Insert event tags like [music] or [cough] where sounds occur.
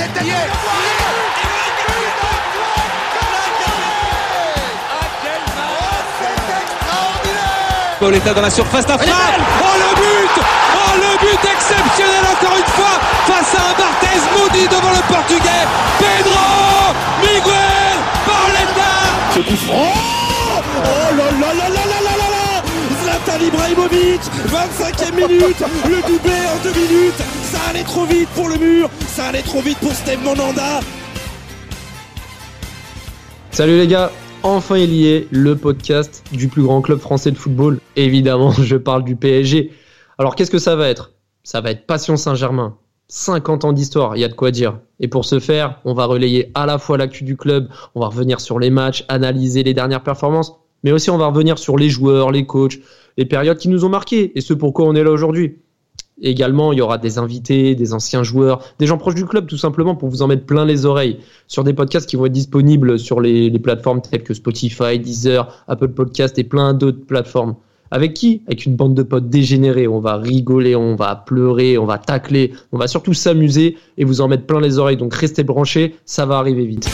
c'est Pauletta dans la surface, la frappe. Oh le but. Oh le but exceptionnel encore une fois face à un Barthez maudit devant le portugais. Pedro Miguel Pauletta Ce coup franc Ibrahimovic 25e minute Le doublé en deux minutes Ça allait trop vite pour le mur Ça allait trop vite pour Steve Salut les gars enfin il y est, le podcast du plus grand club français de football. Évidemment, [laughs] je parle du PSG. Alors qu'est-ce que ça va être? Ça va être Passion Saint-Germain. 50 ans d'histoire, il y a de quoi dire. Et pour ce faire, on va relayer à la fois l'actu du club, on va revenir sur les matchs, analyser les dernières performances, mais aussi on va revenir sur les joueurs, les coachs, les périodes qui nous ont marqués et ce pourquoi on est là aujourd'hui. Également, il y aura des invités, des anciens joueurs, des gens proches du club, tout simplement, pour vous en mettre plein les oreilles sur des podcasts qui vont être disponibles sur les, plateformes telles que Spotify, Deezer, Apple Podcast et plein d'autres plateformes. Avec qui? Avec une bande de potes dégénérés. On va rigoler, on va pleurer, on va tacler, on va surtout s'amuser et vous en mettre plein les oreilles. Donc restez branchés, ça va arriver vite.